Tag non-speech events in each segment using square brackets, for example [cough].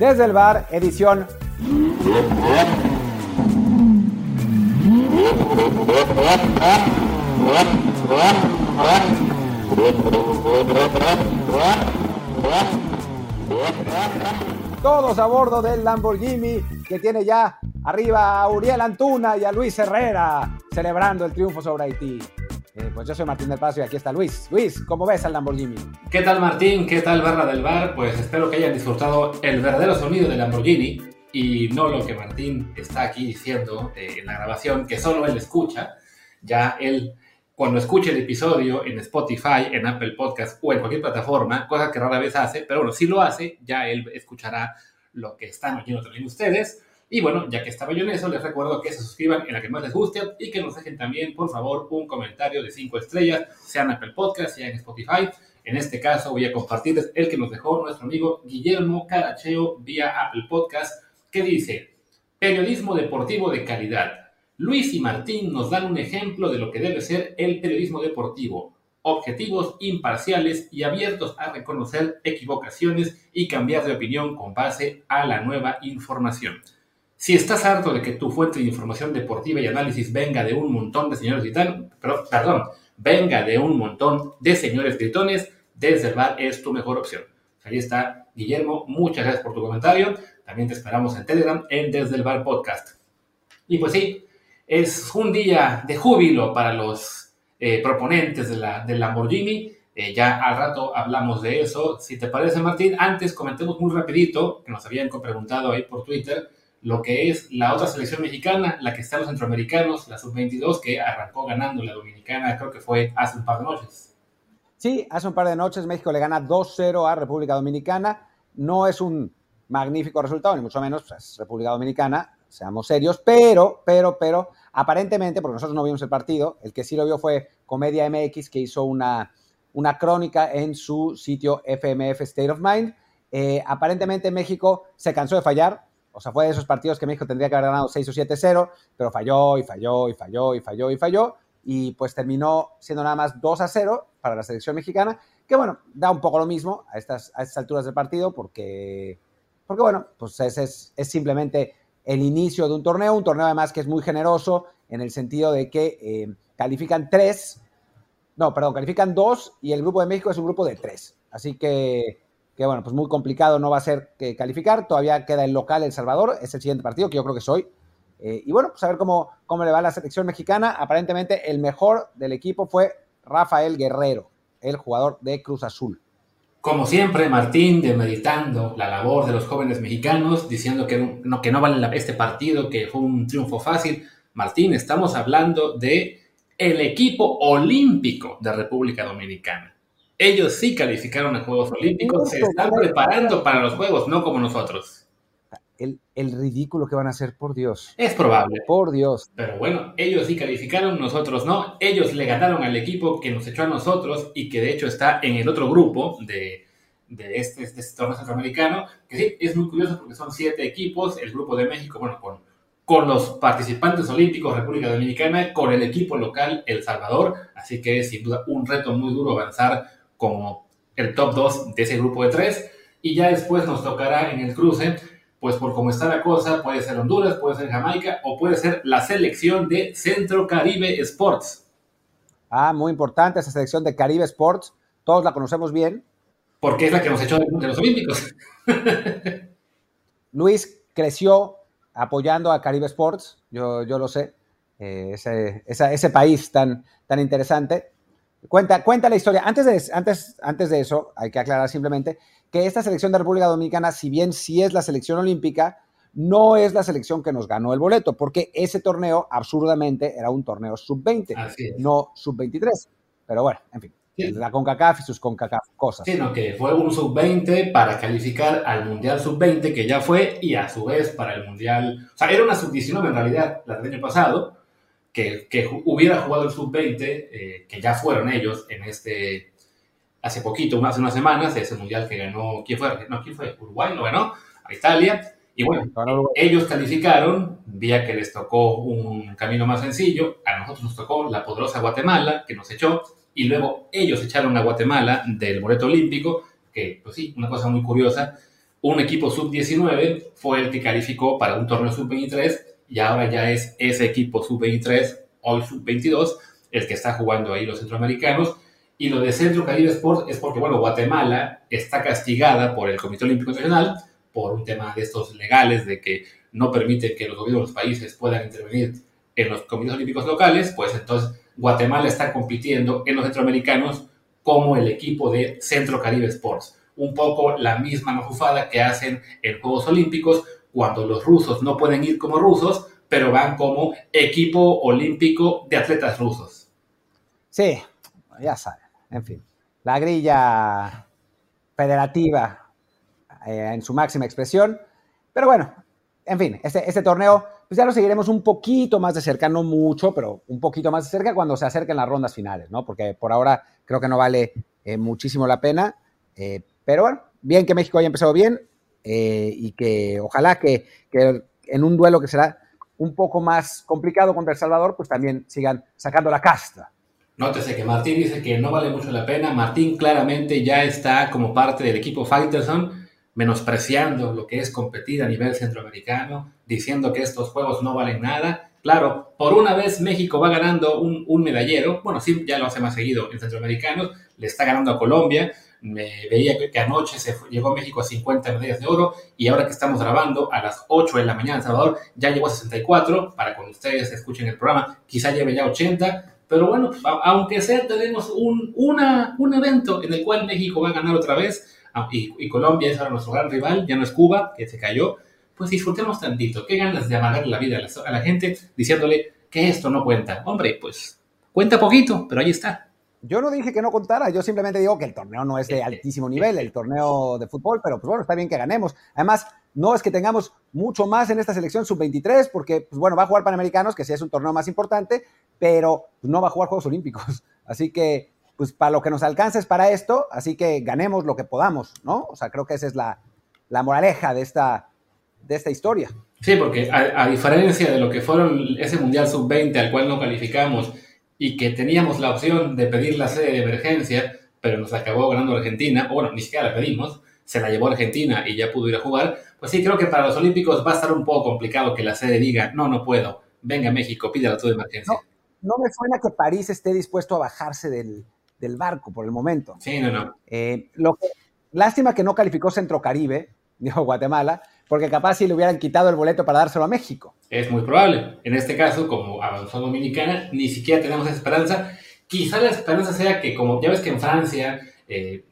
Desde el bar, edición. Todos a bordo del Lamborghini que tiene ya arriba a Uriel Antuna y a Luis Herrera celebrando el triunfo sobre Haití. Eh, pues yo soy Martín del Paso y aquí está Luis. Luis, ¿cómo ves al Lamborghini? ¿Qué tal Martín? ¿Qué tal Barra del Bar? Pues espero que hayan disfrutado el verdadero sonido del Lamborghini y no lo que Martín está aquí diciendo eh, en la grabación, que solo él escucha. Ya él, cuando escuche el episodio en Spotify, en Apple Podcast o en cualquier plataforma, cosa que rara vez hace, pero bueno, si lo hace, ya él escuchará lo que están oyendo también ustedes. Y bueno, ya que estaba yo en eso, les recuerdo que se suscriban en la que más les guste y que nos dejen también, por favor, un comentario de 5 estrellas, sea en Apple Podcast, sea en Spotify. En este caso voy a compartirles el que nos dejó nuestro amigo Guillermo Caracheo vía Apple Podcast, que dice, periodismo deportivo de calidad. Luis y Martín nos dan un ejemplo de lo que debe ser el periodismo deportivo. Objetivos imparciales y abiertos a reconocer equivocaciones y cambiar de opinión con base a la nueva información. Si estás harto de que tu fuente de información deportiva y análisis venga de un montón de señores gritones, pero, perdón, venga de un montón de señores gritones, desde el bar es tu mejor opción. Ahí está, Guillermo, muchas gracias por tu comentario. También te esperamos en Telegram, en Desde el Bar Podcast. Y pues sí, es un día de júbilo para los eh, proponentes de la, del Lamborghini. Eh, ya al rato hablamos de eso. Si te parece, Martín, antes comentemos muy rapidito, que nos habían preguntado ahí por Twitter, lo que es la otra selección mexicana, la que están los centroamericanos, la sub-22, que arrancó ganando la dominicana, creo que fue hace un par de noches. Sí, hace un par de noches México le gana 2-0 a República Dominicana. No es un magnífico resultado, ni mucho menos, pues, República Dominicana, seamos serios, pero, pero, pero, aparentemente, porque nosotros no vimos el partido, el que sí lo vio fue Comedia MX, que hizo una, una crónica en su sitio FMF State of Mind. Eh, aparentemente México se cansó de fallar, o sea, fue de esos partidos que México tendría que haber ganado 6 o 7-0, pero falló y falló y falló y falló y falló. Y pues terminó siendo nada más 2 a 0 para la selección mexicana, que bueno, da un poco lo mismo a estas, a estas alturas del partido, porque, porque bueno, pues es, es, es simplemente el inicio de un torneo, un torneo además que es muy generoso en el sentido de que eh, califican tres, no, perdón, califican dos y el grupo de México es un grupo de tres. Así que que bueno, pues muy complicado no va a ser que calificar. Todavía queda el local El Salvador, es el siguiente partido que yo creo que soy. Eh, y bueno, pues a ver cómo, cómo le va la selección mexicana. Aparentemente el mejor del equipo fue Rafael Guerrero, el jugador de Cruz Azul. Como siempre, Martín demeditando la labor de los jóvenes mexicanos, diciendo que no, que no vale este partido, que fue un triunfo fácil. Martín, estamos hablando de el equipo olímpico de República Dominicana. Ellos sí calificaron a Juegos Olímpicos, se están preparando para los Juegos, no como nosotros. El, el, ridículo que van a hacer, por Dios. Es probable. Por Dios. Pero bueno, ellos sí calificaron, nosotros no. Ellos le ganaron al equipo que nos echó a nosotros y que de hecho está en el otro grupo de, de este, de este torneo centroamericano, que sí, es muy curioso porque son siete equipos, el grupo de México, bueno, con, con los participantes olímpicos República Dominicana, con el equipo local El Salvador, así que es sin duda un reto muy duro avanzar como el top 2 de ese grupo de tres. Y ya después nos tocará en el cruce, pues por cómo está la cosa, puede ser Honduras, puede ser Jamaica o puede ser la selección de Centro Caribe Sports. Ah, muy importante esa selección de Caribe Sports. Todos la conocemos bien. Porque es la que nos echó de los Olímpicos. [laughs] Luis creció apoyando a Caribe Sports, yo, yo lo sé, eh, ese, esa, ese país tan, tan interesante. Cuenta, cuenta la historia. Antes de, antes, antes de eso, hay que aclarar simplemente que esta selección de República Dominicana, si bien sí es la selección olímpica, no es la selección que nos ganó el boleto, porque ese torneo absurdamente era un torneo sub-20, no sub-23. Pero bueno, en fin, sí. la CONCACAF y sus CONCACAF cosas. Sino que fue un sub-20 para calificar al Mundial sub-20, que ya fue, y a su vez para el Mundial. O sea, era una sub-19 en realidad, la del año pasado, que, que hubiera jugado el sub-20, eh, que ya fueron ellos en este, hace poquito, hace unas semanas, ese mundial que ganó, ¿quién fue? No, ¿quién fue? Uruguay lo ganó, a Italia. Y bueno, ellos calificaron, vía que les tocó un camino más sencillo, a nosotros nos tocó la poderosa Guatemala, que nos echó, y luego ellos echaron a Guatemala del boleto olímpico, que pues sí, una cosa muy curiosa, un equipo sub-19 fue el que calificó para un torneo sub-23 y ahora ya es ese equipo sub-23, hoy sub-22, el que está jugando ahí los centroamericanos. Y lo de Centro Caribe Sports es porque, bueno, Guatemala está castigada por el Comité Olímpico Nacional por un tema de estos legales de que no permite que los gobiernos de los países puedan intervenir en los comités olímpicos locales, pues entonces Guatemala está compitiendo en los centroamericanos como el equipo de Centro Caribe Sports. Un poco la misma mafufada que hacen en Juegos Olímpicos cuando los rusos no pueden ir como rusos, pero van como equipo olímpico de atletas rusos. Sí, ya saben, en fin. La grilla federativa eh, en su máxima expresión. Pero bueno, en fin, este, este, torneo, pues ya lo seguiremos un poquito más de cerca, no mucho, pero un poquito más de cerca cuando se acerquen las rondas finales, ¿no? Porque por ahora creo que no vale eh, muchísimo la pena. Eh, pero bueno, bien que México haya empezado bien y que ojalá que, que en un duelo que será un poco más complicado contra El Salvador, pues también sigan sacando la casta. Nótese que Martín dice que no vale mucho la pena. Martín claramente ya está como parte del equipo Fighterson menospreciando lo que es competir a nivel centroamericano, diciendo que estos juegos no valen nada. Claro, por una vez México va ganando un, medallero, bueno, sí, ya lo hace más seguido en centroamericanos, le está ganando a Colombia, me veía que, anoche se llegó México a 50 medallas de oro y ahora que estamos grabando a las 8 de la mañana en Salvador ya llegó a 64, para cuando ustedes escuchen el programa, quizá lleve ya 80, pero bueno, aunque sea tenemos un, una, un evento en el cual México va a ganar otra vez, Ah, y, Colombia es ahora nuestro gran rival, ya no es Cuba, que se cayó, pues disfrutemos tantito. Qué ganas de amargar la vida a la, gente diciéndole que esto no cuenta. Hombre, pues cuenta poquito, pero ahí está. Yo no dije que no contara, yo simplemente digo que el torneo no es de altísimo nivel, el torneo de fútbol, pero pues bueno, está bien que ganemos. Además, no es que tengamos mucho más en esta selección sub-23, porque pues bueno, va a jugar Panamericanos, que sí es un torneo más importante, pero no va a jugar Juegos Olímpicos. [laughs] Así que pues para lo que nos alcanza es para esto, así que ganemos lo que podamos, ¿no? O sea, creo que esa es la, moraleja de esta, de esta historia. Sí, porque a, diferencia de lo que fueron ese Mundial Sub-20 al cual no calificamos y que teníamos la opción de pedir la sede de emergencia, pero nos acabó ganando Argentina, o bueno, ni siquiera la pedimos, se la llevó Argentina y ya pudo ir a jugar, pues sí, creo que para los Olímpicos va a estar un poco complicado que la sede diga, no, no puedo, venga México, pídala tú de emergencia. no me suena que París esté dispuesto a bajarse del, del barco por el momento. Sí, no, no. Eh, lo lástima que no calificó Centro Caribe, [laughs] dijo Guatemala, porque capaz si le hubieran quitado el boleto para dárselo a México. Es muy probable. En este caso, como avanzó Dominicana, ni siquiera tenemos esperanza. Quizá la esperanza sea que, como ya ves que en Francia, eh,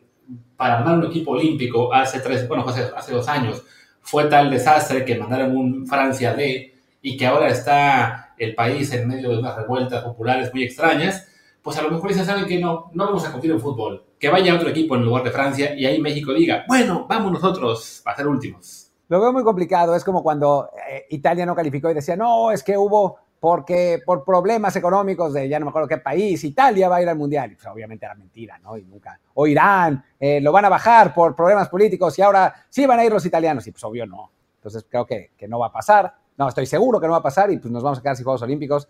para armar un equipo olímpico hace tres, bueno, hace, hace dos años, fue tal desastre que mandaron un Francia D y que ahora está el país en medio de unas revueltas populares muy extrañas pues a lo mejor ya saben que no, no vamos a competir en fútbol. Que vaya otro equipo en lugar de Francia y ahí México diga, bueno, vamos nosotros a ser últimos. Lo veo muy complicado. Es como cuando eh, Italia no calificó y decía, no, es que hubo porque por problemas económicos de ya no me acuerdo qué país, Italia va a ir al Mundial. Pues obviamente era mentira, ¿no? Y nunca. O Irán, eh, lo van a bajar por problemas políticos y ahora sí van a ir los italianos. Y pues obvio no. Entonces creo que, que no va a pasar. No, estoy seguro que no va a pasar y pues nos vamos a quedar sin Juegos Olímpicos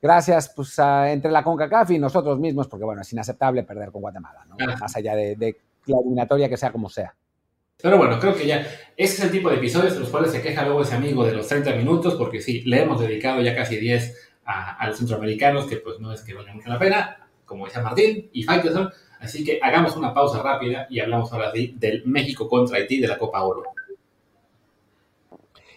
gracias pues, entre la CONCACAF y nosotros mismos, porque bueno, es inaceptable perder con Guatemala, ¿no? más allá de, la eliminatoria que sea como sea. Pero bueno, creo que ya ese es el tipo de episodios en los cuales se queja luego ese amigo de los 30 minutos, porque sí, le hemos dedicado ya casi 10 a, los centroamericanos, que pues no es que valga mucho la pena, como decía Martín y Faitelson. Así que hagamos una pausa rápida y hablamos ahora sí del México contra Haití de la Copa Oro.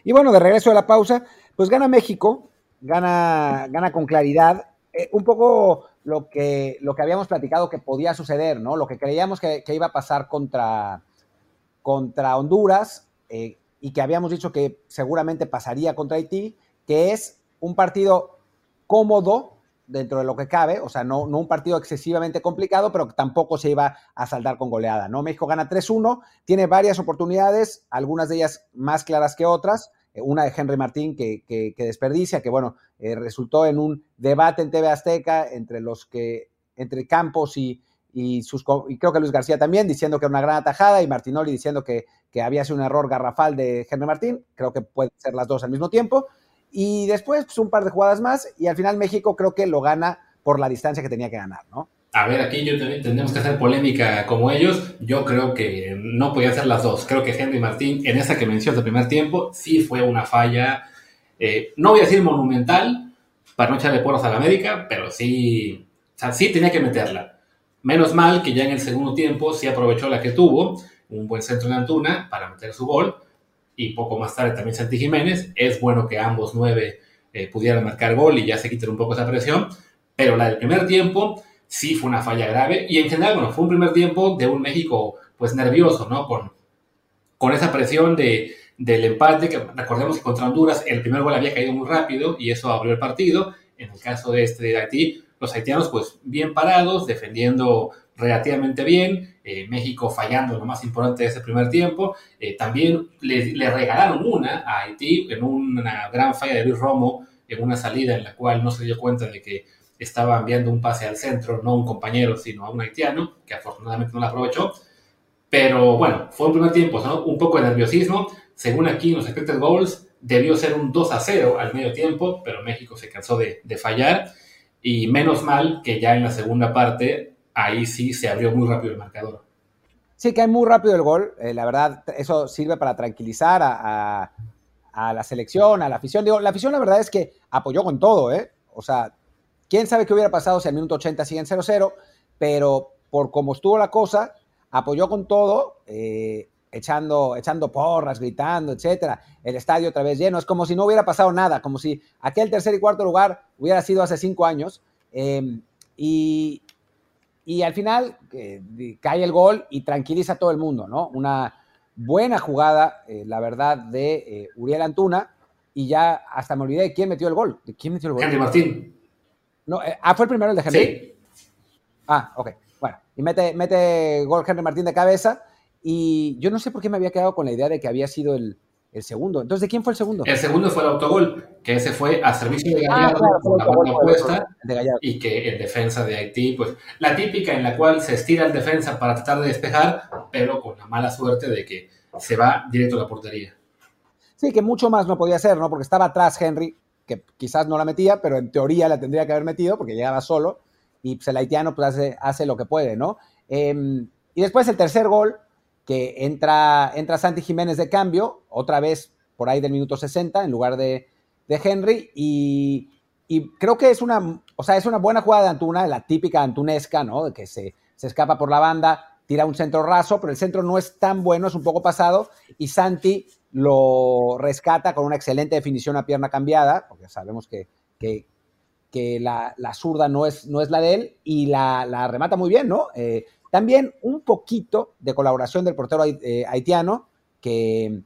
Y bueno, de regreso a la pausa, pues gana México, gana, gana con claridad. Eh, un poco lo que, lo que habíamos platicado que podía suceder, ¿no? Lo que creíamos que, iba a pasar contra, contra Honduras eh, y que habíamos dicho que seguramente pasaría contra Haití, que es un partido cómodo dentro de lo que cabe, o sea, no, no un partido excesivamente complicado, pero tampoco se iba a saldar con goleada, ¿no? México gana 3-1, tiene varias oportunidades, algunas de ellas más claras que otras, eh, una de Henry Martín que, desperdicia, que bueno, eh, resultó en un debate en TV Azteca entre los que, entre Campos y, sus, y creo que Luis García también, diciendo que era una gran atajada, y Martinoli diciendo que, había sido un error garrafal de Henry Martín, creo que pueden ser las dos al mismo tiempo, y después pues, un par de jugadas más, y al final México creo que lo gana por la distancia que tenía que ganar, ¿no? a ver, aquí yo tenemos que hacer polémica como ellos. Yo creo que no podía hacer las dos. Creo que Henry Martín, en esa que mencionó de primer tiempo, sí fue una falla, eh, no voy a decir monumental, para no echarle porras a la América, pero sí, o sea, sí tenía que meterla. Menos mal que ya en el segundo tiempo sí aprovechó la que tuvo, un buen centro en Antuna para meter su gol, y poco más tarde también Santi Jiménez. Es bueno que ambos nueve eh, pudieran marcar gol y ya se quiten un poco esa presión, pero la del primer tiempo sí fue una falla grave y en general, bueno, fue un primer tiempo de un México pues nervioso, ¿no? Con, con esa presión de, del empate, que recordemos que contra Honduras el primer gol había caído muy rápido y eso abrió el partido. En el caso de este de Haití, los haitianos pues bien parados, defendiendo relativamente bien, eh, México fallando lo más importante de ese primer tiempo. Eh, también le, le, regalaron una a Haití en una gran falla de Luis Romo, en una salida en la cual no se dio cuenta de que estaba enviando un pase al centro, no a un compañero, sino a un haitiano, que afortunadamente no lo aprovechó. Pero bueno, fue un primer tiempo, ¿no? un poco de nerviosismo. Según aquí en los expected goals, debió ser un 2 a 0 al medio tiempo, pero México se cansó de, de fallar. Y menos mal que ya en la segunda parte, ahí sí se abrió muy rápido el marcador. Sí, cae muy rápido el gol. Eh, la verdad, eso sirve para tranquilizar a, a, a, la selección, a la afición. Digo, la afición, la verdad es que apoyó con todo, ¿eh? O sea, Quién sabe qué hubiera pasado si al minuto 80 siguen 0-0, pero por cómo estuvo la cosa, apoyó con todo, eh, echando, echando porras, gritando, etcétera. El estadio otra vez lleno. Es como si no hubiera pasado nada, como si aquel tercer y cuarto lugar hubiera sido hace cinco años. Eh, y, y, al final eh, cae el gol y tranquiliza a todo el mundo, ¿no? Una buena jugada, eh, la verdad, de eh, Uriel Antuna. Y ya hasta me olvidé de quién metió el gol. ¿De quién metió el gol? Henry Martín. No, ah, fue el primero el de Henry. Sí. Ah, ok. Bueno, y mete, mete gol Henry Martín de cabeza. Y yo no sé por qué me había quedado con la idea de que había sido el, el segundo. Entonces, ¿de quién fue el segundo? El segundo fue el autogol, que ese fue a servicio de Gallardo, ah, claro, la banda opuesta, y que en defensa de Haití, pues la típica en la cual se estira el defensa para tratar de despejar, pero con la mala suerte de que se va directo a la portería. Sí, que mucho más no podía hacer, ¿no? Porque estaba atrás Henry, que quizás no la metía, pero en teoría la tendría que haber metido porque llegaba solo y pues, el haitiano pues hace, hace lo que puede, ¿no? Eh, y después el tercer gol, que entra, entra Santi Jiménez de cambio, otra vez por ahí del minuto 60 en lugar de, de Henry, y, y, creo que es una, o sea, es una buena jugada de Antuna, la típica antunesca, ¿no? Que se, se escapa por la banda, tira un centro raso, pero el centro no es tan bueno, es un poco pasado, y Santi lo rescata con una excelente definición a pierna cambiada, porque sabemos que, que, que la, la, zurda no es, no es la de él, y la, la remata muy bien, ¿no? Eh, también un poquito de colaboración del portero eh, haitiano, que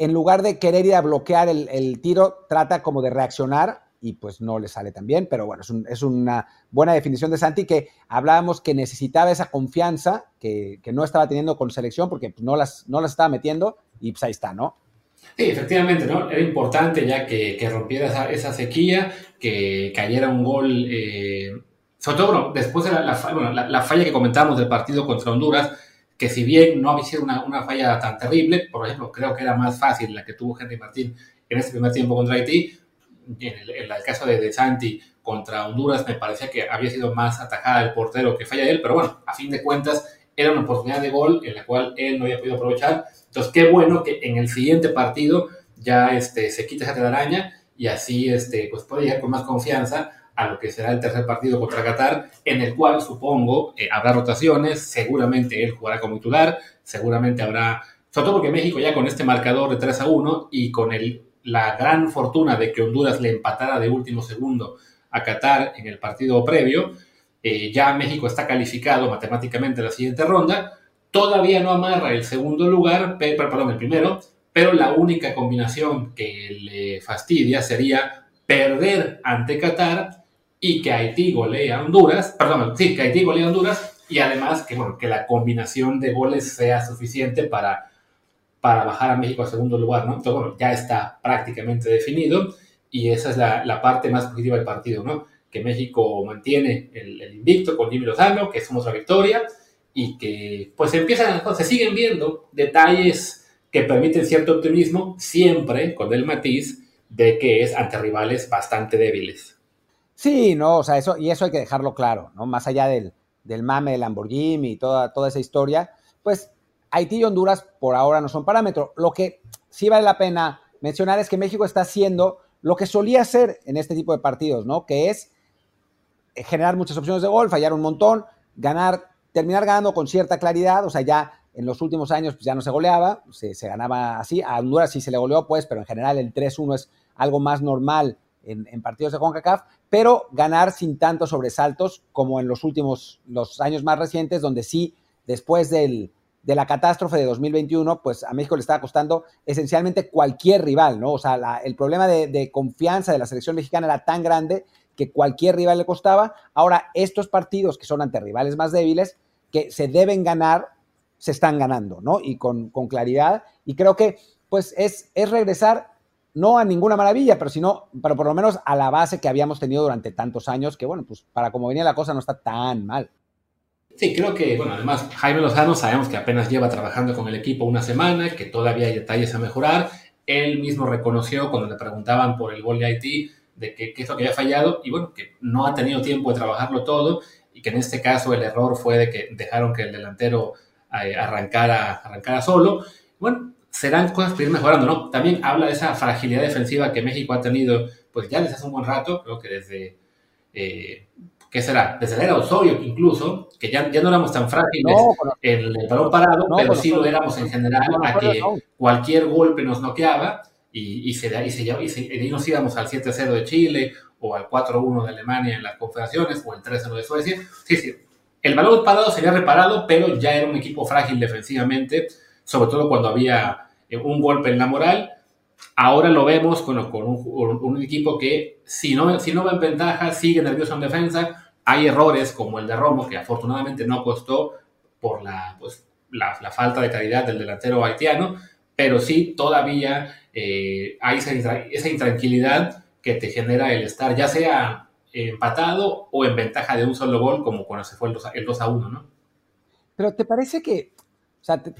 en lugar de querer ir a bloquear el, el, tiro, trata como de reaccionar y pues no le sale tan bien, pero bueno, es, un, es una buena definición de Santi que hablábamos que necesitaba esa confianza que, que no estaba teniendo con selección porque no las, no las estaba metiendo y pues ahí está, ¿no? Sí, efectivamente, ¿no? Era importante ya que, que rompiera esa, esa, sequía, que cayera un gol, eh, sobre todo bueno, después de la, la, bueno, la, la, falla que comentábamos del partido contra Honduras, que si bien no había sido una, una, falla tan terrible, por ejemplo, creo que era más fácil la que tuvo Henry Martín en ese primer tiempo contra Haití, en el, en el caso de, de Santi contra Honduras me parecía que había sido más atajada el portero que falla él, pero bueno, a fin de cuentas era una oportunidad de gol en la cual él no había podido aprovechar. Entonces, qué bueno que en el siguiente partido ya este, se quita esa telaraña y así este, pues puede llegar con más confianza a lo que será el tercer partido contra Qatar, en el cual supongo eh, habrá rotaciones, seguramente él jugará como titular, seguramente habrá, sobre todo porque México ya con este marcador de 3 a 1 y con el, la gran fortuna de que Honduras le empatara de último segundo a Qatar en el partido previo, eh, ya México está calificado matemáticamente a la siguiente ronda, Todavía no amarra el segundo lugar, perdón, el primero, pero la única combinación que le fastidia sería perder ante Qatar y que Haití golee a Honduras, perdón, sí, que Haití golee a Honduras y además que, bueno, que la combinación de goles sea suficiente para, para bajar a México al segundo lugar, ¿no? Entonces, bueno, ya está prácticamente definido y esa es la, parte más positiva del partido, ¿no? Que México mantiene el, invicto con Jimmy Lozano, que somos la victoria, y que pues empiezan, se siguen viendo detalles que permiten cierto optimismo, siempre con el matiz de que es ante rivales bastante débiles. Sí, no, o sea, eso, y eso hay que dejarlo claro, ¿no? Más allá del, del mame de Lamborghini y toda, toda esa historia, pues Haití y Honduras por ahora no son parámetro. Lo que sí vale la pena mencionar es que México está haciendo lo que solía hacer en este tipo de partidos, ¿no? Que es generar muchas opciones de gol, fallar un montón, ganar, terminar ganando con cierta claridad, o sea, ya en los últimos años pues ya no se goleaba, se, se ganaba así, a Honduras sí se le goleó, pues, pero en general el 3-1 es algo más normal en, partidos de CONCACAF, pero ganar sin tantos sobresaltos como en los últimos, los años más recientes, donde sí, después del, de la catástrofe de 2021, pues a México le estaba costando esencialmente cualquier rival, ¿no? O sea, el problema de, de, confianza de la selección mexicana era tan grande que cualquier rival le costaba. Ahora, estos partidos que son ante rivales más débiles, que se deben ganar, se están ganando, ¿no? Y con, con claridad. Y creo que, pues, es, es regresar no a ninguna maravilla, pero sino, pero por lo menos a la base que habíamos tenido durante tantos años, que bueno, pues para como venía la cosa no está tan mal. Sí, creo que, bueno, además Jaime Lozano sabemos que apenas lleva trabajando con el equipo una semana, que todavía hay detalles a mejorar. Él mismo reconoció cuando le preguntaban por el gol de Haití de qué es lo que había fallado y bueno, que no ha tenido tiempo de trabajarlo todo y que en este caso el error fue de que dejaron que el delantero eh, arrancara, arrancara solo. Bueno, serán cosas para ir mejorando, ¿no? También habla de esa fragilidad defensiva que México ha tenido, pues ya desde hace un buen rato, creo que desde, eh, ¿qué será? Desde la era Osorio incluso, que ya, ya no éramos tan frágiles no, pero, en el balón parado, no, pero sí lo éramos en general, a que cualquier golpe nos noqueaba y, y, se, y, se, y, se, y nos íbamos al 7-0 de Chile o al 4-1 de Alemania en las confederaciones o el 3-0 de Suecia. Sí, sí, el balón parado sería reparado, pero ya era un equipo frágil defensivamente, sobre todo cuando había un golpe en la moral. Ahora lo vemos con, un, equipo que si no, si no va en ventaja, sigue nervioso en defensa. Hay errores como el de Romo, que afortunadamente no costó por la, pues, la, falta de calidad del delantero haitiano, pero sí todavía eh, hay esa, intranquilidad que te genera el estar ya sea empatado o en ventaja de un solo gol, como cuando se fue el 2 a, el 2 a 1, ¿no? Pero ¿te parece que, o sea, te,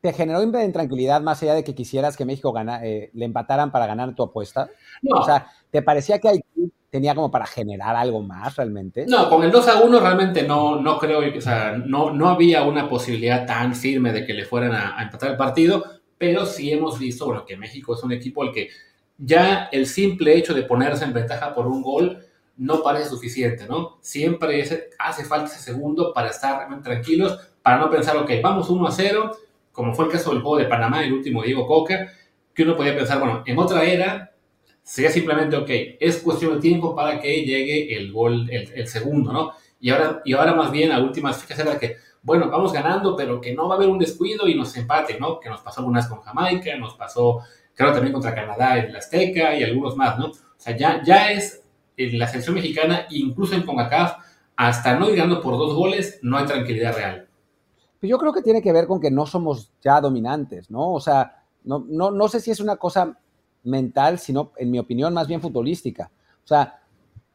te generó intranquilidad más allá de que quisieras que México gana, eh, le empataran para ganar tu apuesta? No. O sea, ¿te parecía que Haití tenía como para generar algo más realmente? No, con el 2 a 1 realmente no, no creo, o sea, no, no había una posibilidad tan firme de que le fueran a, a empatar el partido, pero sí hemos visto, bueno, que México es un equipo al que ya el simple hecho de ponerse en ventaja por un gol no parece suficiente, ¿no? Siempre hace falta ese segundo para estar tranquilos, para no pensar, ok, vamos 1 a 0, como fue el caso del juego de Panamá, el último Diego Coca, que uno podía pensar, bueno, en otra era sería simplemente, ok, es cuestión de tiempo para que llegue el gol, el, el segundo, ¿no? Y ahora, y ahora más bien, a últimas fechas era que, bueno, vamos ganando, pero que no va a haber un descuido y nos empate, ¿no? Que nos pasó algunas con Jamaica, nos pasó, creo, también contra Canadá en la Azteca y algunos más, ¿no? O sea, ya, ya es en la selección mexicana, incluso en CONCACAF, hasta no ir ganando por dos goles, no hay tranquilidad real. Yo creo que tiene que ver con que no somos ya dominantes, ¿no? O sea, no, no, no sé si es una cosa mental, sino, en mi opinión, más bien futbolística. O sea,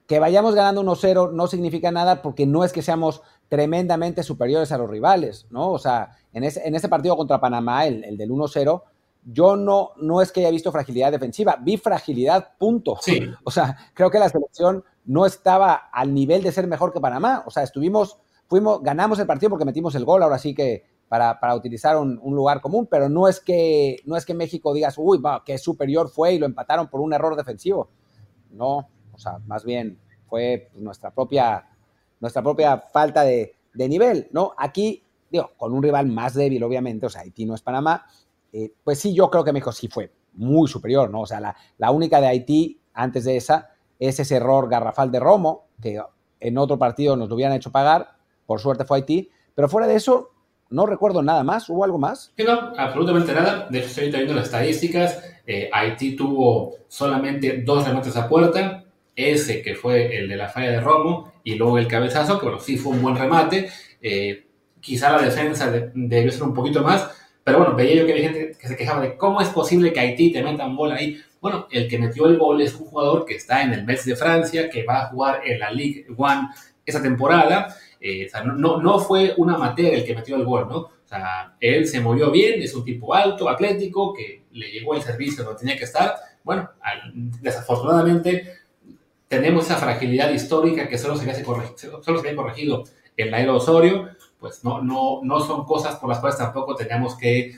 que vayamos ganando 1-0 no significa nada porque no es que seamos tremendamente superiores a los rivales, ¿no? O sea, en ese, en ese partido contra Panamá, el, el del 1-0, yo no, no es que haya visto fragilidad defensiva, vi fragilidad, punto. Sí. [laughs] O sea, creo que la selección no estaba al nivel de ser mejor que Panamá. O sea, estuvimos, fuimos, ganamos el partido porque metimos el gol, ahora sí que para, para utilizar un, un, lugar común, pero no es que, no es que México digas, uy, va, qué superior fue y lo empataron por un error defensivo. No, o sea, más bien fue nuestra propia, nuestra propia falta de, de nivel, ¿no? Aquí, digo, con un rival más débil, obviamente, o sea, Haití no es Panamá, eh, pues sí, yo creo que México sí fue muy superior, ¿no? O sea, la, la, única de Haití antes de esa es ese error garrafal de Romo, que en otro partido nos lo hubieran hecho pagar, por suerte fue Haití, pero fuera de eso, no recuerdo nada más, ¿hubo algo más? Sí, no, absolutamente nada, de hecho estoy viendo las estadísticas, eh, Haití tuvo solamente dos remates a puerta, ese que fue el de la falla de Romo, y luego el cabezazo, que bueno, sí fue un buen remate, eh, quizá la defensa de, debió ser un poquito más, pero bueno, veía yo que había gente que se quejaba de cómo es posible que Haití te meta un gol ahí. Bueno, el que metió el gol es un jugador que está en el Metz de Francia, que va a jugar en la League One esa temporada. Eh, no, no fue una amateur el que metió el gol, ¿no? O sea, él se movió bien, es un tipo alto, atlético, que le llegó el servicio donde tenía que estar. Bueno, desafortunadamente tenemos esa fragilidad histórica que solo se había corregido, solo se había corregido en la era Osorio, pues no, no, no son cosas por las cuales tampoco tengamos que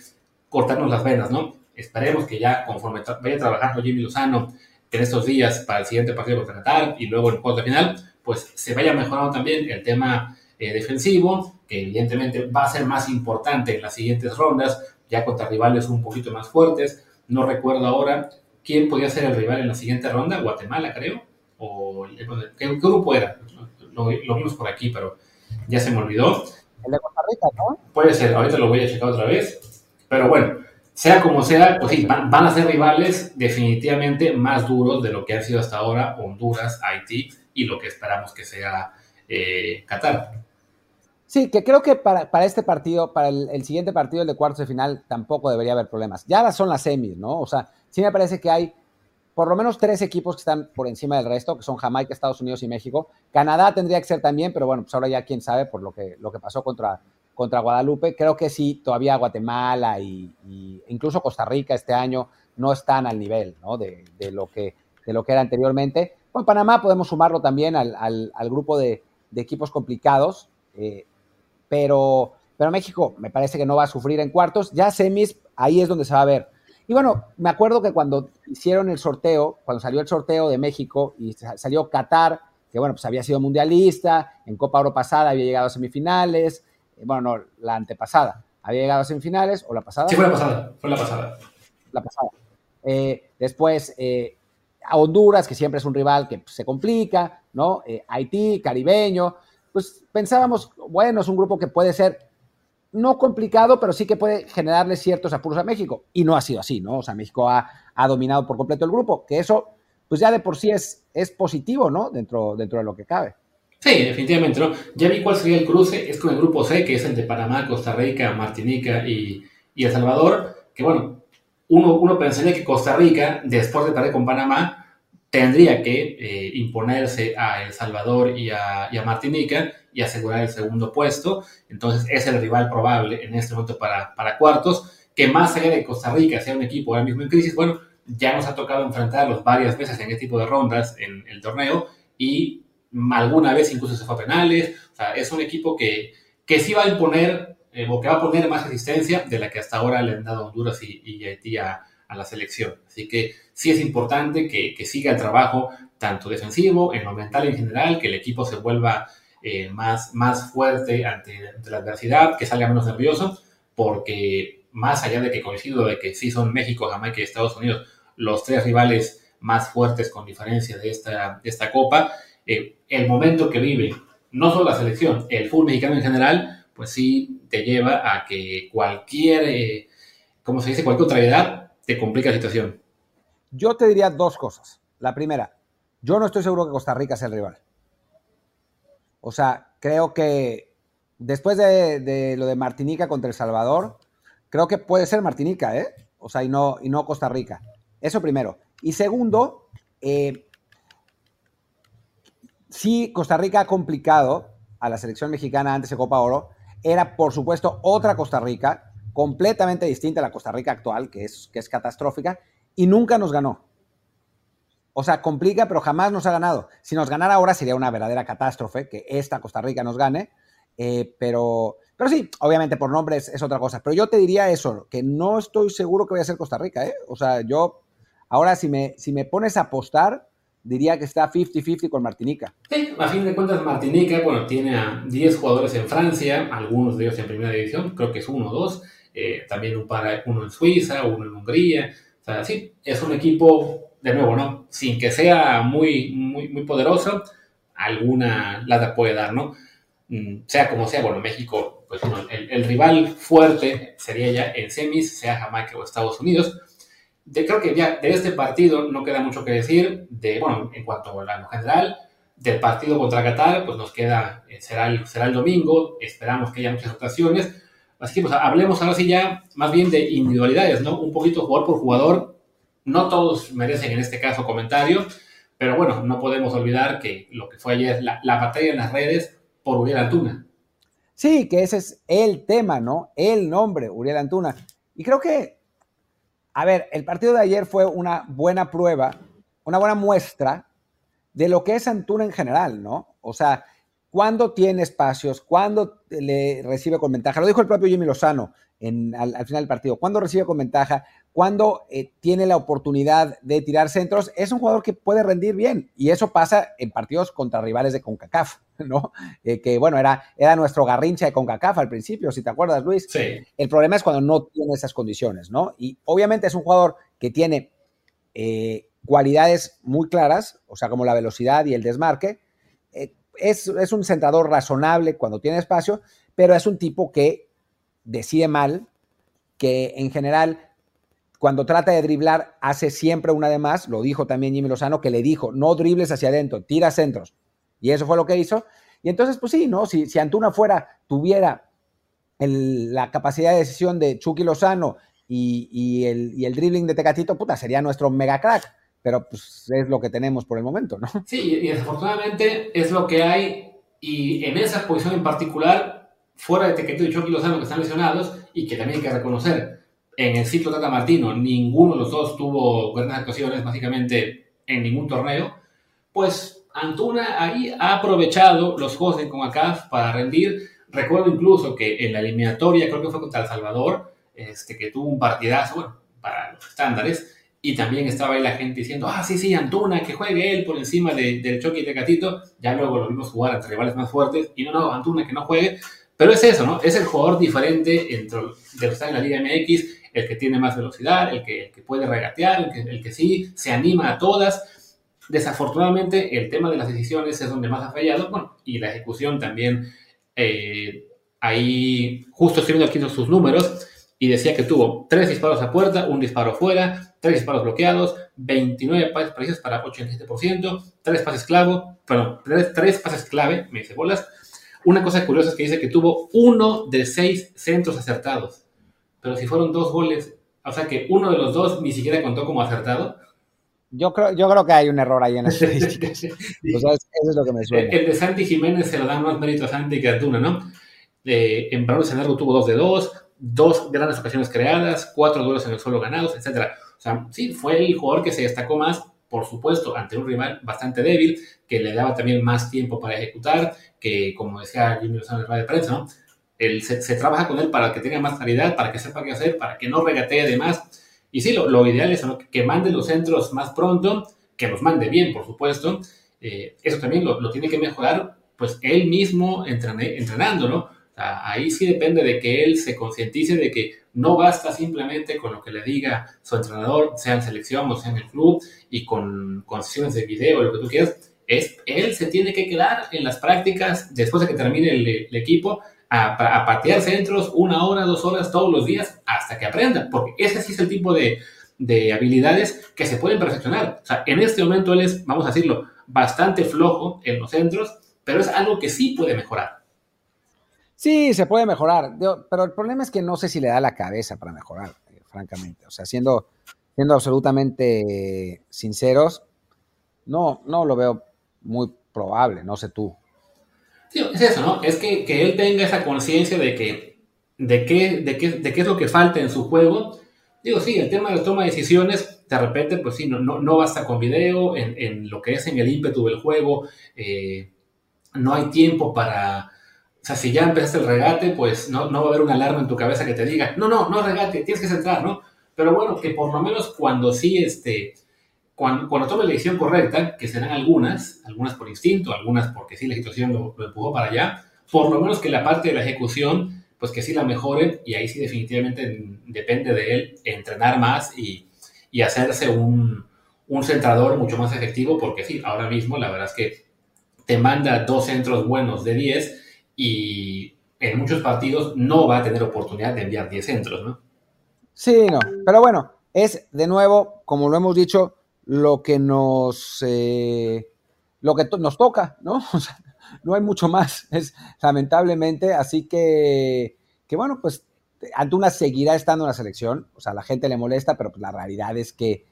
cortarnos las venas, ¿no? Esperemos que ya conforme vaya trabajando Jimmy Lozano en estos días para el siguiente partido contra Qatar y luego el cuarto final, pues se vaya mejorando también el tema eh, defensivo, que evidentemente va a ser más importante en las siguientes rondas, ya contra rivales un poquito más fuertes. No recuerdo ahora quién podía ser el rival en la siguiente ronda, Guatemala creo, o ¿qué, grupo era? Lo, lo, vimos por aquí, pero ya se me olvidó. El de Costa Rica, ¿no? Puede ser, ahorita lo voy a checar otra vez, pero bueno, sea como sea, pues sí, van, a ser rivales definitivamente más duros de lo que han sido hasta ahora Honduras, Haití y lo que esperamos que sea eh, Qatar. Sí, que creo que para, este partido, para el, siguiente partido, el de cuartos de final, tampoco debería haber problemas. Ya son las semis, ¿no? O sea, sí me parece que hay por lo menos tres equipos que están por encima del resto, que son Jamaica, Estados Unidos y México. Canadá tendría que ser también, pero bueno, pues ahora ya quién sabe por lo que, lo que pasó contra, contra Guadalupe. Creo que sí, todavía Guatemala y, incluso Costa Rica este año no están al nivel ¿no? de, lo que, de lo que era anteriormente. Bueno, Panamá podemos sumarlo también al, grupo de, equipos complicados. Eh, pero, pero México me parece que no va a sufrir en cuartos. Ya semis, ahí es donde se va a ver. Y bueno, me acuerdo que cuando hicieron el sorteo, cuando salió el sorteo de México y salió Qatar, que bueno, pues había sido mundialista, en Copa Oro pasada había llegado a semifinales, eh, bueno, no, la antepasada, había llegado a semifinales, o la pasada. Sí, fue la pasada, fue la pasada. La pasada. Eh, después, eh, a Honduras, que siempre es un rival que se complica, ¿no? Haití, caribeño, pues pensábamos, bueno, es un grupo que puede ser no complicado, pero sí que puede generarle ciertos apuros a México. Y no ha sido así, ¿no? O sea, México ha, dominado por completo el grupo, que eso, pues ya de por sí es, es positivo, ¿no? Dentro, dentro de lo que cabe. Sí, definitivamente, ¿no? Ya vi cuál sería el cruce, es con el grupo C, que es el Panamá, Costa Rica, Martinica y, El Salvador, que bueno, uno, uno pensaría que Costa Rica, después de perder con Panamá, tendría que eh, imponerse a El Salvador y a, Martinica y asegurar el segundo puesto. Entonces es el rival probable en este momento para, para cuartos, que más allá de Costa Rica sea un equipo ahora mismo en crisis, bueno, ya nos ha tocado enfrentarlos varias veces en este tipo de rondas en el torneo y alguna vez incluso se fue a penales. O sea, es un equipo que, que sí va a imponer eh, o que va a poner más resistencia de la que hasta ahora le han dado Honduras y, y Haití a, a la selección. Así que sí es importante que, siga el trabajo tanto defensivo, en lo mental en general, que el equipo se vuelva eh, más, más fuerte ante, la adversidad, que salga menos nervioso, porque más allá de que coincido de que sí son México, Jamaica y Estados Unidos los tres rivales más fuertes con diferencia de esta, esta Copa, eh, el momento que vive no solo la selección, el fútbol mexicano en general, pues sí te lleva a que cualquier, eh, como se dice, cualquier otra edad te complica la situación. Yo te diría dos cosas. La primera, yo no estoy seguro que Costa Rica sea el rival. O sea, creo que después de, lo de Martinica contra El Salvador, creo que puede ser Martinica, ¿eh? O sea, y no, y no Costa Rica. Eso primero. Y segundo, eh, sí, Costa Rica ha complicado a la selección mexicana antes de Copa Oro. Era, por supuesto, otra Costa Rica completamente distinta a la Costa Rica actual, que es, que es catastrófica, y nunca nos ganó. O sea, complica, pero jamás nos ha ganado. Si nos ganara ahora sería una verdadera catástrofe que esta Costa Rica nos gane, eh, pero, pero sí, obviamente por nombres es, otra cosa. Pero yo te diría eso, que no estoy seguro que vaya a ser Costa Rica. ¿eh? O sea, yo ahora si me, si me pones a apostar, diría que está 50-50 con Martinica. Sí, a fin de cuentas Martinica, bueno, tiene a 10 jugadores en Francia, algunos de ellos en primera división, creo que es uno o dos. Eh, también un par, uno en Suiza, uno en Hungría. O sea, sí, es un equipo, de nuevo, ¿no? Sin que sea muy, muy, muy poderoso, alguna lata puede dar, ¿no? Mm, sea como sea, bueno, México, pues el, rival fuerte sería ya en semis, sea Jamaica o Estados Unidos. Creo que ya de este partido no queda mucho que decir, de, bueno, en cuanto a lo general, del partido contra Qatar, pues nos queda, eh, será el, será el domingo, esperamos que haya muchas rotaciones, Así que pues hablemos ahora sí ya más bien de individualidades, ¿no? Un poquito jugador por jugador. No todos merecen en este caso comentario, pero bueno, no podemos olvidar que lo que fue ayer la, batalla en las redes por Uriel Antuna. Sí, que ese es el tema, ¿no? El nombre, Uriel Antuna. Y creo que, a ver, el partido de ayer fue una buena prueba, una buena muestra de lo que es Antuna en general, ¿no? O sea, cuando tiene espacios, cuando le recibe con ventaja. Lo dijo el propio Jimmy Lozano al, final del partido. Cuando recibe con ventaja, cuando eh, tiene la oportunidad de tirar centros, es un jugador que puede rendir bien. Y eso pasa en partidos contra rivales de CONCACAF, [laughs] ¿no? Eh, que bueno, era, era nuestro garrincha de CONCACAF al principio, si te acuerdas, Luis. Sí. El problema es cuando no tiene esas condiciones, ¿no? Y obviamente es un jugador que tiene eh, cualidades muy claras, o sea, como la velocidad y el desmarque. es, es un centrador razonable cuando tiene espacio, pero es un tipo que decide mal, que en general cuando trata de driblar, hace siempre una de más. Lo dijo también Jimmy Lozano, que le dijo, no dribles hacia adentro, tira centros. Y eso fue lo que hizo. Y entonces, pues sí, ¿no? Si, si Antuna fuera, tuviera la capacidad de decisión de Chucky Lozano y, el, y, el, dribbling de Tecatito, puta, sería nuestro mega crack. Pero pues es lo que tenemos por el momento, ¿no? Sí, y desafortunadamente es lo que hay. Y en esa posición en particular, fuera de Tecatito y Chucky Lozano que están lesionados, y que también hay que reconocer, en el ciclo Tata Martino ninguno de los dos tuvo grandes actuaciones básicamente en ningún torneo, pues Antuna ahí ha aprovechado los juegos de CONCACAF para rendir. Recuerdo incluso que en la eliminatoria, creo que fue contra El Salvador, este, que tuvo un partidazo, bueno, para los estándares, y también estaba ahí la gente diciendo, ah, sí, sí, Antuna, que juegue él por encima de, del Chucky y de Catito. Ya luego lo vimos jugar ante rivales más fuertes, y no, no, Antuna que no juegue. Pero es eso, ¿no? Es el jugador diferente entre de los que están en la Liga MX el que tiene más velocidad, el que, puede regatear, el que, sí se anima a todas. Desafortunadamente, el tema de las decisiones es donde más ha fallado, bueno, y la ejecución también. Eh, ahí, justo estoy viendo aquí sus números, y decía que tuvo tres disparos a puerta, un disparo fuera, tres disparos bloqueados, 29 pases precisos para 87%, tres pases clave, perdón, tres, tres pases clave, me dice bolas. Una cosa curiosa es que dice que tuvo uno de seis centros acertados pero si fueron dos goles, o sea que uno de los dos ni siquiera contó como acertado. Yo creo, yo creo que hay un error ahí en las [laughs] estadísticas. eso es lo que me suena. El, de Santi Jiménez se lo dan más mérito a Santi que a Tuna, ¿no? Eh, en Braulio Senargo tuvo dos de dos, dos grandes ocasiones creadas, cuatro duelos en el suelo ganados, etc. O sea, sí, fue el jugador que se destacó más, por supuesto, ante un rival bastante débil, que le daba también más tiempo para ejecutar, que, como decía Jimmy Lozano en la de prensa, ¿no? Se, trabaja con él para que tenga más claridad, para que sepa qué hacer, para que no regatee de más. Y sí, lo, ideal es que mande los centros más pronto, que los mande bien, por supuesto. Eh, eso también lo, tiene que mejorar, pues él mismo entrenándolo. ahí sí depende de que él se concientice de que no basta simplemente con lo que le diga su entrenador, sea en selección o sea en el club, y con, con sesiones de video, lo que tú quieras. Es, él se tiene que quedar en las prácticas después de que termine el equipo a, patear centros una hora, dos horas todos los días hasta que aprenda, porque ese sí es el tipo de, habilidades que se pueden perfeccionar. O sea, en este momento él es, vamos a decirlo, bastante flojo en los centros, pero es algo que sí puede mejorar. Sí, se puede mejorar, pero el problema es que no sé si le da la cabeza para mejorar, eh, francamente. O sea, siendo, siendo absolutamente sinceros, no, no lo veo muy probable, no sé tú es eso, ¿no? Es que, él tenga esa conciencia de que de qué, de, qué, de qué es lo que falta en su juego. Digo, sí, el tema de toma de decisiones, de repente, pues sí, no, no, basta con video, en, lo que es en el ímpetu del juego, eh, no hay tiempo para... O sea, si ya empezaste el regate, pues no, no va a haber una alarma en tu cabeza que te diga, no, no, no regate, tienes que centrar, ¿no? Pero bueno, que por lo menos cuando sí, este, cuando, cuando tome la decisión correcta, que serán algunas, algunas por instinto, algunas porque sí la situación lo, empujó para allá, por lo menos que la parte de la ejecución, pues que sí la mejoren y ahí sí definitivamente depende de él entrenar más y, y hacerse un, un centrador mucho más efectivo, porque sí, ahora mismo la verdad es que te manda dos centros buenos de 10 y en muchos partidos no va a tener oportunidad de enviar 10 centros, ¿no? Sí, no, pero bueno, es de nuevo, como lo hemos dicho, lo que nos, eh, lo que nos toca, ¿no? [laughs] no hay mucho más, es lamentablemente, así que, que bueno, pues Antuna seguirá estando en la selección, o sea, la gente le molesta, pero pues, la realidad es que,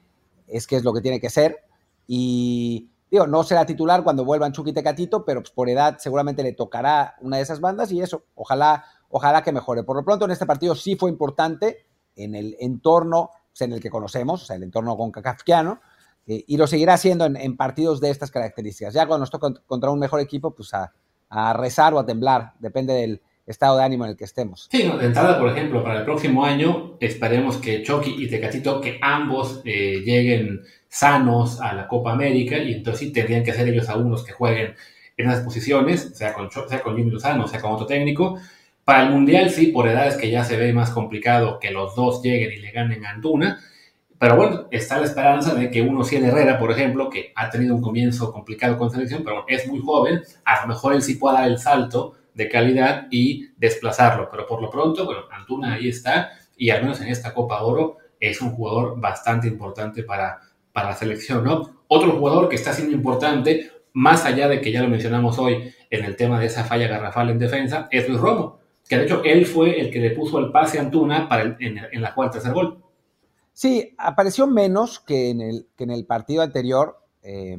es que es lo que tiene que ser, y digo, no será titular cuando vuelvan Chucky y Tecatito, pero pues, por edad seguramente le tocará una de esas bandas, y eso, ojalá, ojalá que mejore. Por lo pronto, en este partido sí fue importante, en el entorno pues, en el que conocemos, o sea, el entorno con Kafkiano, eh, y lo seguirá haciendo en, partidos de estas características. Ya cuando nos toca contra un mejor equipo, pues a, rezar o a temblar, depende del estado de ánimo en el que estemos. Sí, de entrada, por ejemplo, para el próximo año esperemos que Chucky y Tecatito, que ambos eh, lleguen sanos a la Copa América y entonces sí tendrían que ser ellos a unos que jueguen en esas posiciones, sea con, sea con Jimmy Lozano, sea con otro técnico. Para el Mundial sí, por edades que ya se ve más complicado que los dos lleguen y le ganen a Antuna, pero bueno, está la esperanza de que uno, Ciel Herrera, por ejemplo, que ha tenido un comienzo complicado con selección, pero es muy joven, a lo mejor él sí pueda dar el salto de calidad y desplazarlo. Pero por lo pronto, bueno, Antuna ahí está y al menos en esta Copa Oro es un jugador bastante importante para, para la selección, ¿no? Otro jugador que está siendo importante, más allá de que ya lo mencionamos hoy en el tema de esa falla garrafal en defensa, es Luis Romo, que de hecho él fue el que le puso el pase a Antuna para en, en, la cuarta tercer gol. Sí, apareció menos que en el, que en el partido anterior, eh,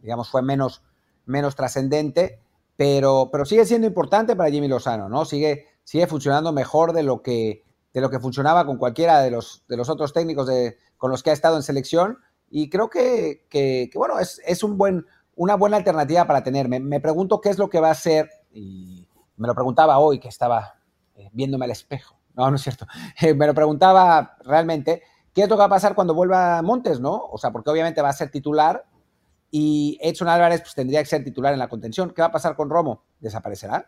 digamos, fue menos, menos trascendente, pero, pero sigue siendo importante para Jimmy Lozano, ¿no? Sigue, sigue funcionando mejor de lo que, de lo que funcionaba con cualquiera de los, de los otros técnicos de, con los que ha estado en selección. Y creo que, que, bueno, es, es, un buen, una buena alternativa para tener. Me, pregunto qué es lo que va a hacer, y me lo preguntaba hoy que estaba eh, viéndome al espejo. No, no es cierto. [laughs] me lo preguntaba realmente ¿Qué es lo que va a pasar cuando vuelva Montes, no? O sea, porque obviamente va a ser titular y Edson Álvarez pues, tendría que ser titular en la contención. ¿Qué va a pasar con Romo? ¿Desaparecerá?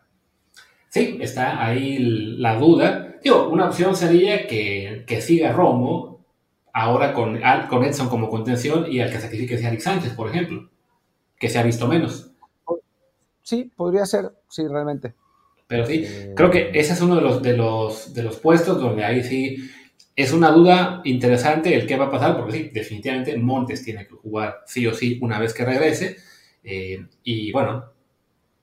Sí, está ahí la duda. Digo, una opción sería que, siga Romo ahora con, con Edson como contención y al que sacrifique sea Alex Sánchez, por ejemplo, que se ha visto menos. Sí, podría ser, sí, realmente. Pero sí, eh, creo que ese es uno de los, de los, de los puestos donde ahí sí es una duda interesante el qué va a pasar, porque sí, definitivamente Montes tiene que jugar sí o sí una vez que regrese. Eh, y bueno,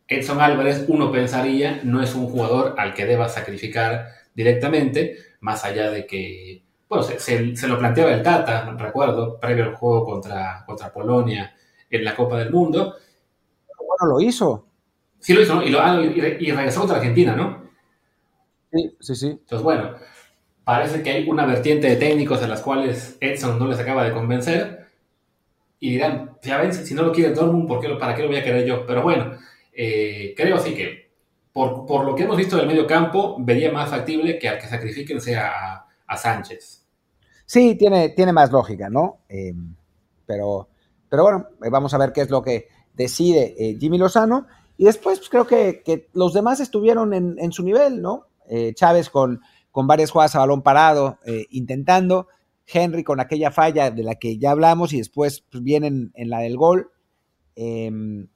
Edson Álvarez, uno pensaría, no es un jugador al que deba sacrificar directamente, más allá de que, bueno, se, lo planteaba el Tata, recuerdo, previo al juego contra, contra Polonia en la Copa del Mundo. Bueno, lo hizo. Sí, lo hizo, ¿no? Y, lo, ah, y regresó contra Argentina, ¿no? Sí, sí, sí. Entonces, bueno, parece que hay una vertiente de técnicos a las cuales Edson no les acaba de convencer. Y dirán, ya ven, si no lo quiere Dortmund, ¿por qué, ¿para qué lo voy a querer yo? Pero bueno, eh, creo sí que por, lo que hemos visto del medio campo, vería más factible que al que sacrifiquen sea a, Sánchez. Sí, tiene, tiene más lógica, ¿no? Eh, pero, pero bueno, eh, vamos a ver qué es lo que decide Jimmy Lozano. Y después pues, creo que, los demás estuvieron en, en su nivel, ¿no? Chávez con con varias jugadas a balón parado, eh, intentando. Henry con aquella falla de la que ya hablamos y después pues, vienen en la del gol. Em,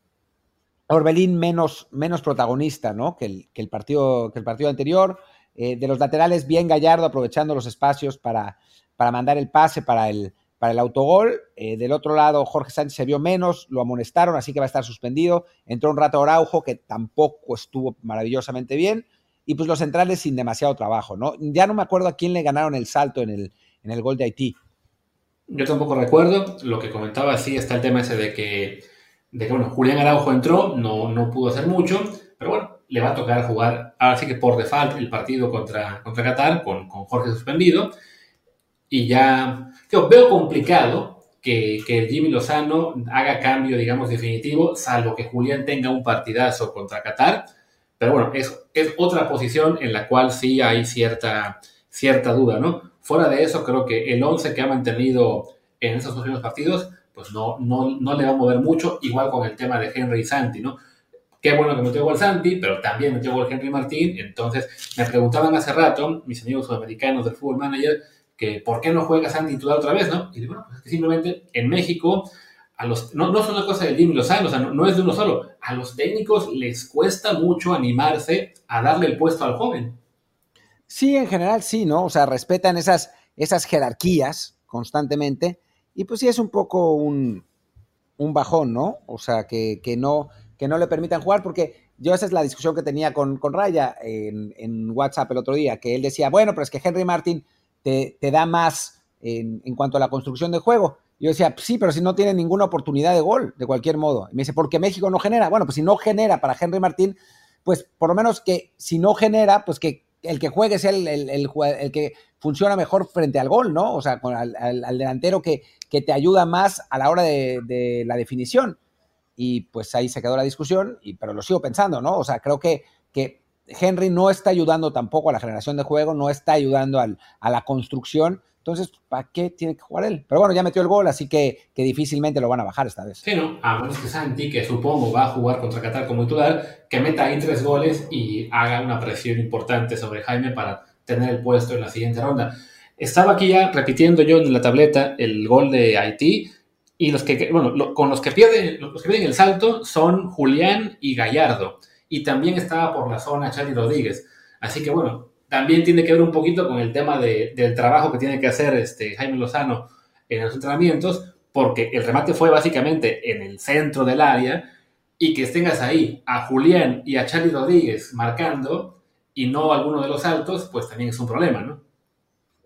Orbelín menos, menos protagonista ¿no? que, el, que, el partido, que el partido anterior. Eh, de los laterales, bien Gallardo aprovechando los espacios para, para mandar el pase para el, para el autogol. Eh, del otro lado, Jorge Sánchez se vio menos, lo amonestaron, así que va a estar suspendido. Entró un rato Araujo, que tampoco estuvo maravillosamente bien y pues los centrales sin demasiado trabajo, ¿no? Ya no me acuerdo a quién le ganaron el salto en el, en el gol de Haití. Yo tampoco recuerdo, lo que comentaba, sí está el tema ese de que, de que bueno, Julián Araujo entró, no, no pudo hacer mucho, pero bueno, le va a tocar jugar, ahora sí que por default, el partido contra, contra Qatar, con, con Jorge suspendido, y ya, yo veo complicado que, que Jimmy Lozano haga cambio, digamos, definitivo, salvo que Julián tenga un partidazo contra Qatar, pero bueno, es, es otra posición en la cual sí hay cierta, cierta duda, ¿no? Fuera de eso, creo que el 11 que ha mantenido en esos últimos partidos, pues no, no, no le va a mover mucho, igual con el tema de Henry y Santi, ¿no? Qué bueno que metió gol Santi, pero también metió gol Henry Martín. Entonces, me preguntaban hace rato, mis amigos sudamericanos del Fútbol Manager, que por qué no juega Santi titular otra vez, ¿no? Y digo, bueno, pues simplemente en México no, es una cosa de Jimmy Lozano, o sea, no, es de uno solo. A los técnicos les cuesta mucho animarse a darle el puesto al joven. Sí, en general sí, ¿no? O sea, respetan esas, esas jerarquías constantemente y pues sí es un poco un, bajón, ¿no? O sea, que, no, que no le permitan jugar porque yo esa es la discusión que tenía con, con Raya en, WhatsApp el otro día, que él decía, bueno, pero es que Henry Martin te, da más en, en cuanto a la construcción de juego yo decía, sí, pero si no tiene ninguna oportunidad de gol, de cualquier modo. Y me dice, porque México no genera. Bueno, pues si no genera para Henry Martín, pues por lo menos que si no genera, pues que el que juegue sea el, el, que funciona mejor frente al gol, ¿no? O sea, con al, delantero que, que, te ayuda más a la hora de, la definición. y pues ahí se quedó la discusión, y, pero lo sigo pensando, ¿no? O sea, creo que, que Henry no está ayudando tampoco a la generación de juego, no está ayudando al, a la construcción. Entonces, ¿para qué tiene que jugar él? Pero bueno, ya metió el gol, así que, que difícilmente lo van a bajar esta vez. Sí, no, a menos que Santi, que supongo va a jugar contra Qatar como titular, que meta ahí tres goles y haga una presión importante sobre Jaime para tener el puesto en la siguiente ronda. Estaba aquí ya repitiendo yo en la tableta el gol de Haití y los que, bueno, con los que pierden, los que pierden el salto son Julián y Gallardo. Y también estaba por la zona Charlie Rodríguez. Así que bueno, también tiene que ver un poquito con el tema del trabajo que tiene que hacer este Jaime Lozano en los entrenamientos, porque el remate fue básicamente en el centro del área y que tengas ahí a Julián y a Charlie Rodríguez marcando y no alguno de los saltos, pues también es un problema, ¿no?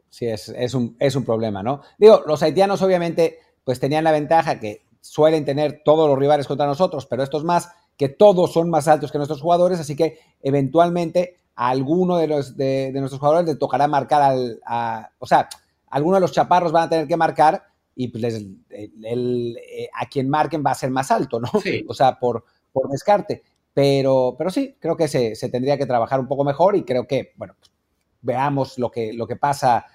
Sí, es, es, un, es un problema, ¿no? Digo, los haitianos obviamente pues tenían la ventaja que suelen tener todos los rivales contra nosotros, pero estos más, que todos son más altos que nuestros jugadores, así que eventualmente a alguno de, los, de, nuestros jugadores le tocará marcar al, a, o sea, alguno de los chaparros van a tener que marcar y pues el, eh, a quien marquen va a ser más alto, ¿no? [laughs] O sea, por, por descarte. Pero, pero sí, creo que se, se, tendría que trabajar un poco mejor y creo que, bueno, pues, veamos lo que, lo que pasa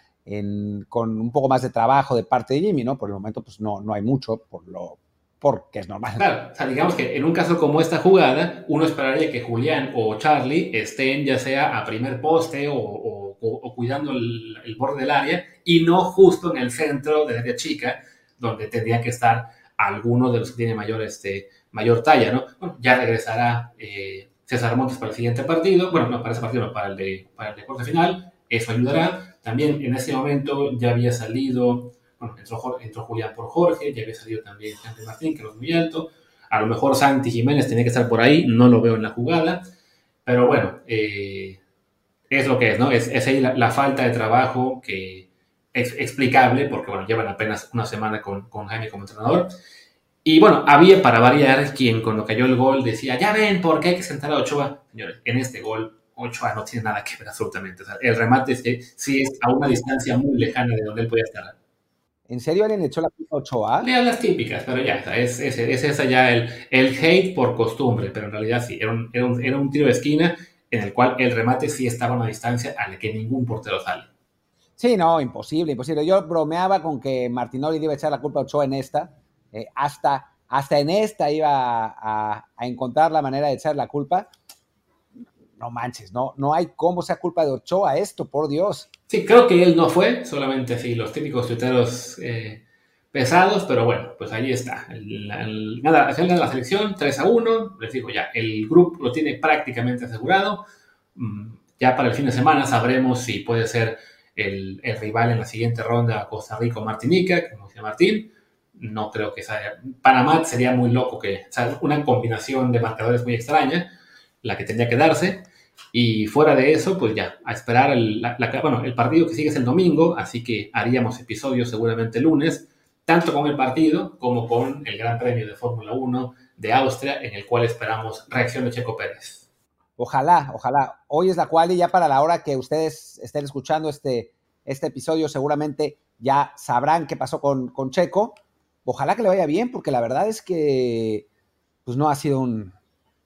con un poco más de trabajo de parte de Jimmy, ¿no? Por el momento, pues no, no hay mucho, por lo, porque es normal. Claro, o sea, digamos que en un caso como esta jugada, uno esperaría que Julián o Charlie estén ya sea a primer poste o, cuidando el, borde del área y no justo en el centro del área chica, donde tendría que estar alguno de los que tiene mayor, este, mayor talla, ¿no? Bueno, ya regresará eh, César Montes para el siguiente partido, bueno, no para ese partido, no, para el de, para el de final, eso ayudará. También en ese momento ya había salido, bueno, entró, Julián por Jorge, ya había salido también Santi Martín, que no es muy alto. A lo mejor Santi Jiménez tenía que estar por ahí, no lo veo en la jugada. Pero bueno, eh, es lo que es, ¿no? Es, ahí la, falta de trabajo que es explicable, porque bueno, llevan apenas una semana con, con Jaime como entrenador. Y bueno, había para variar quien cuando cayó el gol decía, ya ven, ¿por qué hay que sentar a Ochoa? Señores, en este gol Ochoa no tiene nada que ver absolutamente. el remate sí, es a una distancia muy lejana de donde él podía estar. ¿En serio alguien echó la pica a Ochoa? Lean las típicas, pero ya, es, es, es esa ya el, el, hate por costumbre, pero en realidad sí, era un, era, un, era un, tiro de esquina en el cual el remate sí estaba a una distancia a la que ningún portero sale. Sí, no, imposible, imposible. Yo bromeaba con que Martinoli iba a echar la culpa a Ochoa en esta, eh, hasta, hasta en esta iba a, a, encontrar la manera de echar la culpa no manches, no, no hay cómo sea culpa de Ochoa esto, por Dios. Sí, creo que él no fue, solamente sí, los típicos tuiteros eh, pesados, pero bueno, pues ahí está. nada, al final de la selección, 3 a 1, les digo ya, el grupo lo tiene prácticamente asegurado. Mm, ya para el fin de semana sabremos si puede ser el, rival en la siguiente ronda Costa Rica o Martinica, como dice Martín. No creo que sea. Panamá sería muy loco que. Una combinación de marcadores muy extraña, la que tendría que darse. Y fuera de eso, pues ya, a esperar el, bueno, el partido que sigue es el domingo, así que haríamos episodios seguramente el lunes, tanto con el partido como con el Gran Premio de Fórmula 1 de Austria, en el cual esperamos reacción de Checo Pérez. Ojalá, ojalá. Hoy es la cual y ya para la hora que ustedes estén escuchando este, este episodio, seguramente ya sabrán qué pasó con, con Checo. Ojalá que le vaya bien, porque la verdad es que pues no ha sido un,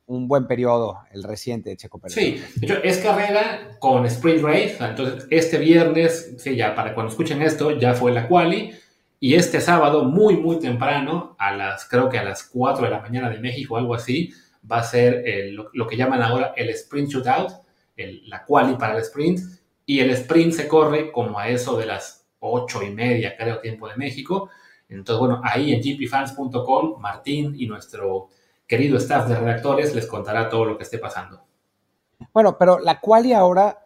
un buen periodo el reciente de Checo Pérez. Sí, de hecho es carrera con Sprint Race, entonces este viernes, sí, ya para cuando escuchen esto, ya fue la quali, y este sábado, muy, muy temprano, a las, creo que a las 4 de la mañana de México, algo así, va a ser lo, que llaman ahora el Sprint Shootout, el, la quali para el sprint, y el sprint se corre como a eso de las 8 y media, creo, tiempo de México. Entonces, bueno, ahí en gpfans.com, Martín y nuestro querido staff de redactores les contará todo lo que esté pasando. Bueno, pero la quali ahora,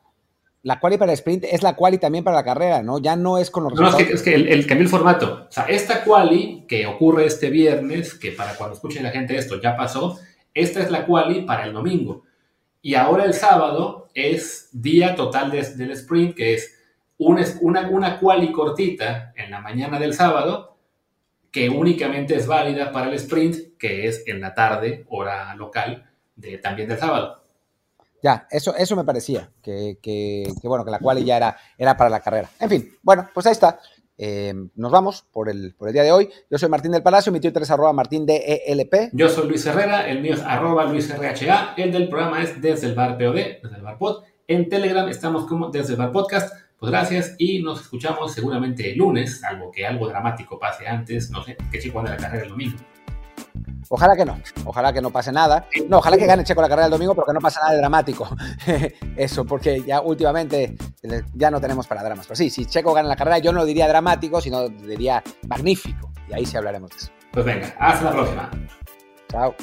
la quali para el sprint es la quali también para la carrera, ¿no? Ya no es con los No, es que, el, cambió el formato. O sea, esta quali que ocurre este viernes, que para cuando escuchen la gente esto ya pasó, esta es la quali para el domingo. Y ahora el sábado es día total del sprint, que es una, una, una quali cortita en la mañana del sábado que únicamente es válida para el sprint, que es en la tarde, hora local, de, también del sábado. Ya, eso, eso me parecía, que, bueno, que la cual ya era, era para la carrera. En fin, bueno, pues ahí está. Eh, nos vamos por el, por el día de hoy. Yo soy Martín del Palacio, mi Twitter es arroba martín de ELP. Yo soy Luis Herrera, el mío es arroba Luis RHA, el del programa es desde el bar POD, desde el bar pod. En Telegram estamos como desde el bar podcast. Pues gracias y nos escuchamos seguramente el lunes, salvo que algo dramático pase antes, no sé, que Checo ande la carrera el domingo. Ojalá que no, ojalá que no pase nada. No, ojalá que gane Checo la carrera el domingo, pero que no pase nada de dramático. [laughs] Eso, porque ya últimamente ya no tenemos para dramas. Pero sí, si Checo gana la carrera, yo no lo diría dramático, sino diría magnífico. Y ahí sí hablaremos de eso. Pues venga, hasta la próxima. Chao.